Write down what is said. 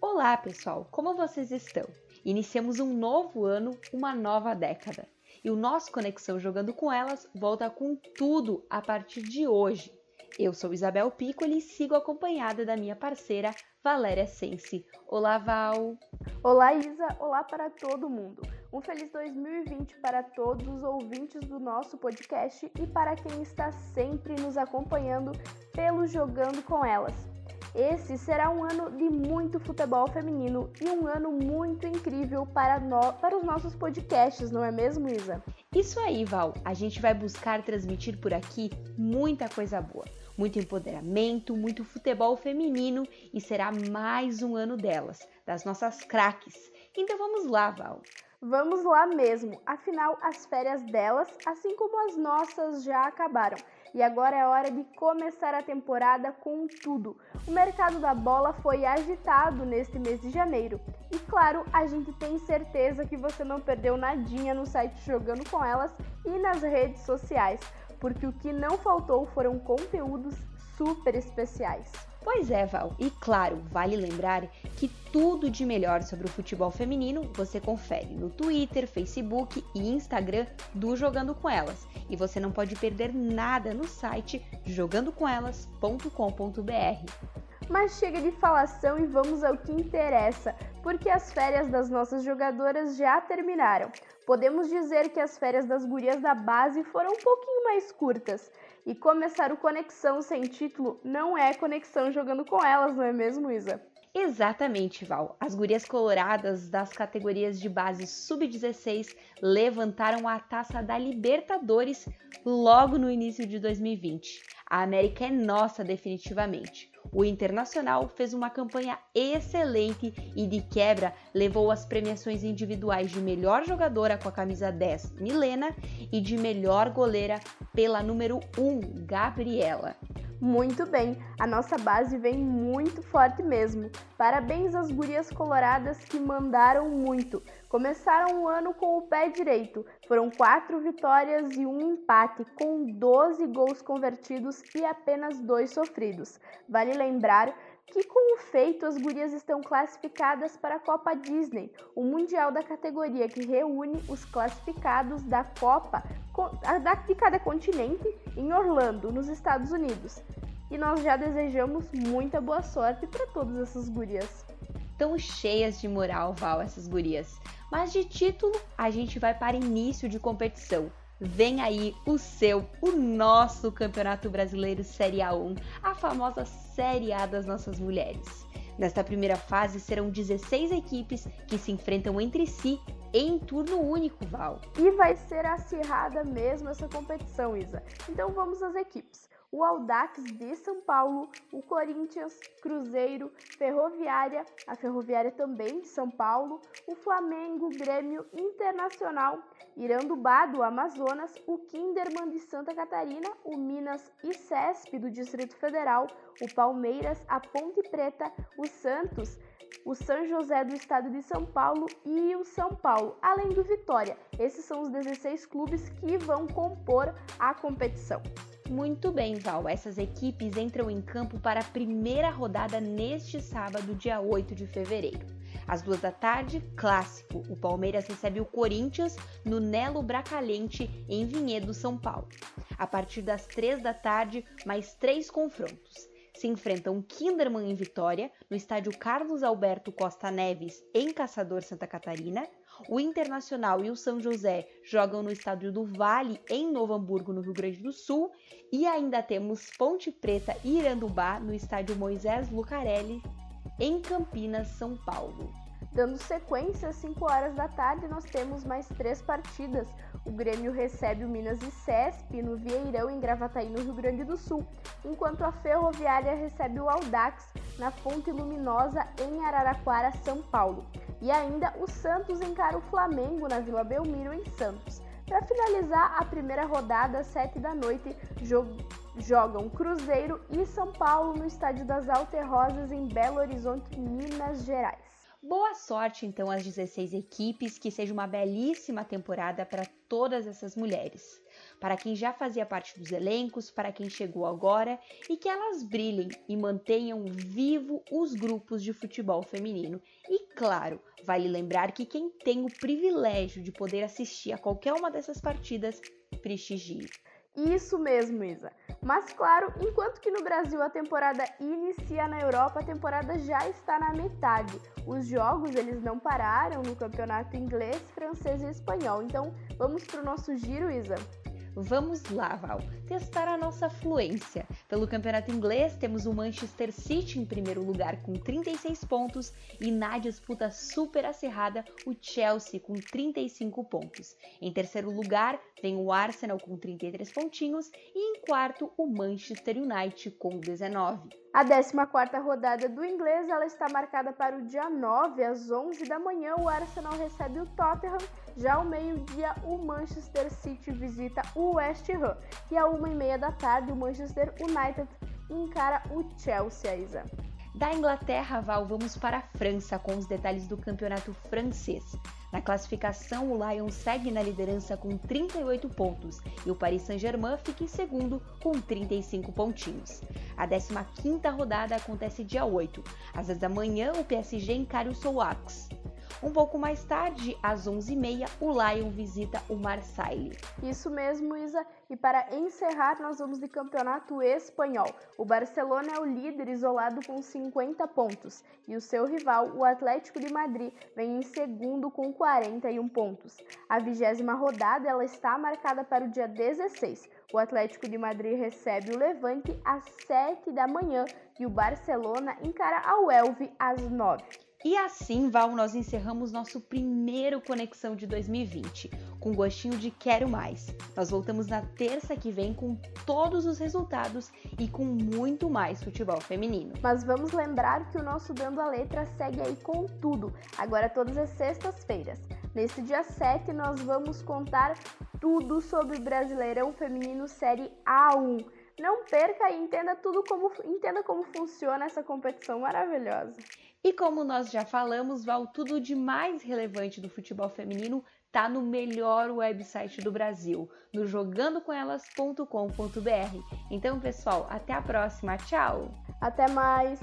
Olá, pessoal! Como vocês estão? Iniciamos um novo ano, uma nova década. E o nosso Conexão Jogando com Elas volta com tudo a partir de hoje. Eu sou Isabel Piccoli e sigo acompanhada da minha parceira Valéria Sense. Olá, Val! Olá, Isa! Olá para todo mundo! Um feliz 2020 para todos os ouvintes do nosso podcast e para quem está sempre nos acompanhando pelo Jogando com Elas. Esse será um ano de muito futebol feminino e um ano muito incrível para, no... para os nossos podcasts, não é mesmo, Isa? Isso aí, Val. A gente vai buscar transmitir por aqui muita coisa boa. Muito empoderamento, muito futebol feminino e será mais um ano delas, das nossas craques. Então vamos lá, Val. Vamos lá mesmo, afinal as férias delas, assim como as nossas, já acabaram. E agora é hora de começar a temporada com tudo. O mercado da bola foi agitado neste mês de janeiro. E claro, a gente tem certeza que você não perdeu nadinha no site Jogando com Elas e nas redes sociais, porque o que não faltou foram conteúdos super especiais. Pois é, Val. E claro, vale lembrar que tudo de melhor sobre o futebol feminino você confere no Twitter, Facebook e Instagram do Jogando com Elas. E você não pode perder nada no site jogandocomelas.com.br. Mas chega de falação e vamos ao que interessa, porque as férias das nossas jogadoras já terminaram. Podemos dizer que as férias das gurias da base foram um pouquinho mais curtas. E começar o Conexão sem título não é conexão jogando com elas, não é mesmo, Isa? Exatamente, Val. As gurias coloradas das categorias de base sub-16 levantaram a taça da Libertadores logo no início de 2020. A América é nossa definitivamente. O Internacional fez uma campanha excelente e de quebra levou as premiações individuais de melhor jogadora com a camisa 10, Milena, e de melhor goleira pela número 1, Gabriela. Muito bem, a nossa base vem muito forte mesmo. Parabéns às gurias coloradas que mandaram muito. Começaram o ano com o pé direito. Foram quatro vitórias e um empate, com 12 gols convertidos e apenas dois sofridos. Vale lembrar que com o feito as gurias estão classificadas para a Copa Disney, o mundial da categoria que reúne os classificados da Copa de cada continente em Orlando, nos Estados Unidos. E nós já desejamos muita boa sorte para todas essas gurias. Tão cheias de moral, Val, essas gurias. Mas de título, a gente vai para início de competição. Vem aí o seu, o nosso Campeonato Brasileiro Série A1, a famosa Série A das nossas mulheres. Nesta primeira fase serão 16 equipes que se enfrentam entre si em turno único, Val. E vai ser acirrada mesmo essa competição, Isa. Então vamos às equipes o Audax de São Paulo, o Corinthians, Cruzeiro, Ferroviária, a Ferroviária também de São Paulo, o Flamengo, Grêmio Internacional, Irandubá do Amazonas, o Kinderman de Santa Catarina, o Minas e CESP do Distrito Federal, o Palmeiras, a Ponte Preta, o Santos, o São José do estado de São Paulo e o São Paulo, além do Vitória. Esses são os 16 clubes que vão compor a competição. Muito bem, Val. Essas equipes entram em campo para a primeira rodada neste sábado, dia 8 de fevereiro. Às duas da tarde, clássico. O Palmeiras recebe o Corinthians no Nelo Bracalhente, em Vinhedo, São Paulo. A partir das três da tarde, mais três confrontos. Se enfrentam Kinderman em Vitória, no estádio Carlos Alberto Costa Neves, em Caçador, Santa Catarina, o Internacional e o São José jogam no estádio do Vale, em Novo Hamburgo, no Rio Grande do Sul. E ainda temos Ponte Preta e Irandubá no estádio Moisés Lucarelli, em Campinas, São Paulo. Dando sequência, às 5 horas da tarde, nós temos mais três partidas. O Grêmio recebe o Minas e Cesp no Vieirão, em Gravataí, no Rio Grande do Sul, enquanto a Ferroviária recebe o Audax na Fonte Luminosa, em Araraquara, São Paulo. E ainda o Santos encara o Flamengo na Vila Belmiro, em Santos. Para finalizar a primeira rodada, às 7 da noite, jogam Cruzeiro e São Paulo no Estádio das Alterrosas, em Belo Horizonte, Minas Gerais. Boa sorte então às 16 equipes, que seja uma belíssima temporada para todas essas mulheres. Para quem já fazia parte dos elencos, para quem chegou agora e que elas brilhem e mantenham vivo os grupos de futebol feminino. E claro, vale lembrar que quem tem o privilégio de poder assistir a qualquer uma dessas partidas, prestigie. Isso mesmo, Isa. Mas claro, enquanto que no Brasil a temporada inicia na Europa, a temporada já está na metade. Os jogos eles não pararam no campeonato inglês, francês e espanhol. Então, vamos para o nosso giro, Isa. Vamos lá, Val, testar a nossa fluência. Pelo campeonato inglês, temos o Manchester City em primeiro lugar com 36 pontos e na disputa super acirrada, o Chelsea com 35 pontos. Em terceiro lugar, vem o Arsenal com 33 pontinhos e em quarto, o Manchester United com 19. A 14ª rodada do inglês ela está marcada para o dia 9, às 11 da manhã, o Arsenal recebe o Tottenham, já ao meio-dia o Manchester City visita o West Ham. E à 1h30 da tarde o Manchester United encara o Chelsea, Isa. Da Inglaterra, Val, vamos para a França com os detalhes do campeonato francês. Na classificação, o Lyon segue na liderança com 38 pontos e o Paris Saint-Germain fica em segundo com 35 pontinhos. A 15ª rodada acontece dia 8. Às 10 da manhã, o PSG encara o Souax. Um pouco mais tarde, às 11h30, o Lyon visita o Marseille. Isso mesmo, Isa. E para encerrar, nós vamos de campeonato espanhol. O Barcelona é o líder isolado com 50 pontos e o seu rival, o Atlético de Madrid, vem em segundo com 41 pontos. A vigésima rodada ela está marcada para o dia 16. O Atlético de Madrid recebe o Levante às 7 da manhã e o Barcelona encara a Elve às 9. E assim, Val, nós encerramos nosso primeiro Conexão de 2020, com gostinho de quero mais. Nós voltamos na terça que vem com todos os resultados e com muito mais futebol feminino. Mas vamos lembrar que o nosso Dando a Letra segue aí com tudo, agora todas as sextas-feiras. Nesse dia 7, nós vamos contar tudo sobre o Brasileirão Feminino Série A1. Não perca e entenda tudo como entenda como funciona essa competição maravilhosa. E como nós já falamos, Val, tudo de mais relevante do futebol feminino tá no melhor website do Brasil, no jogandocomelas.com.br. Então, pessoal, até a próxima. Tchau. Até mais.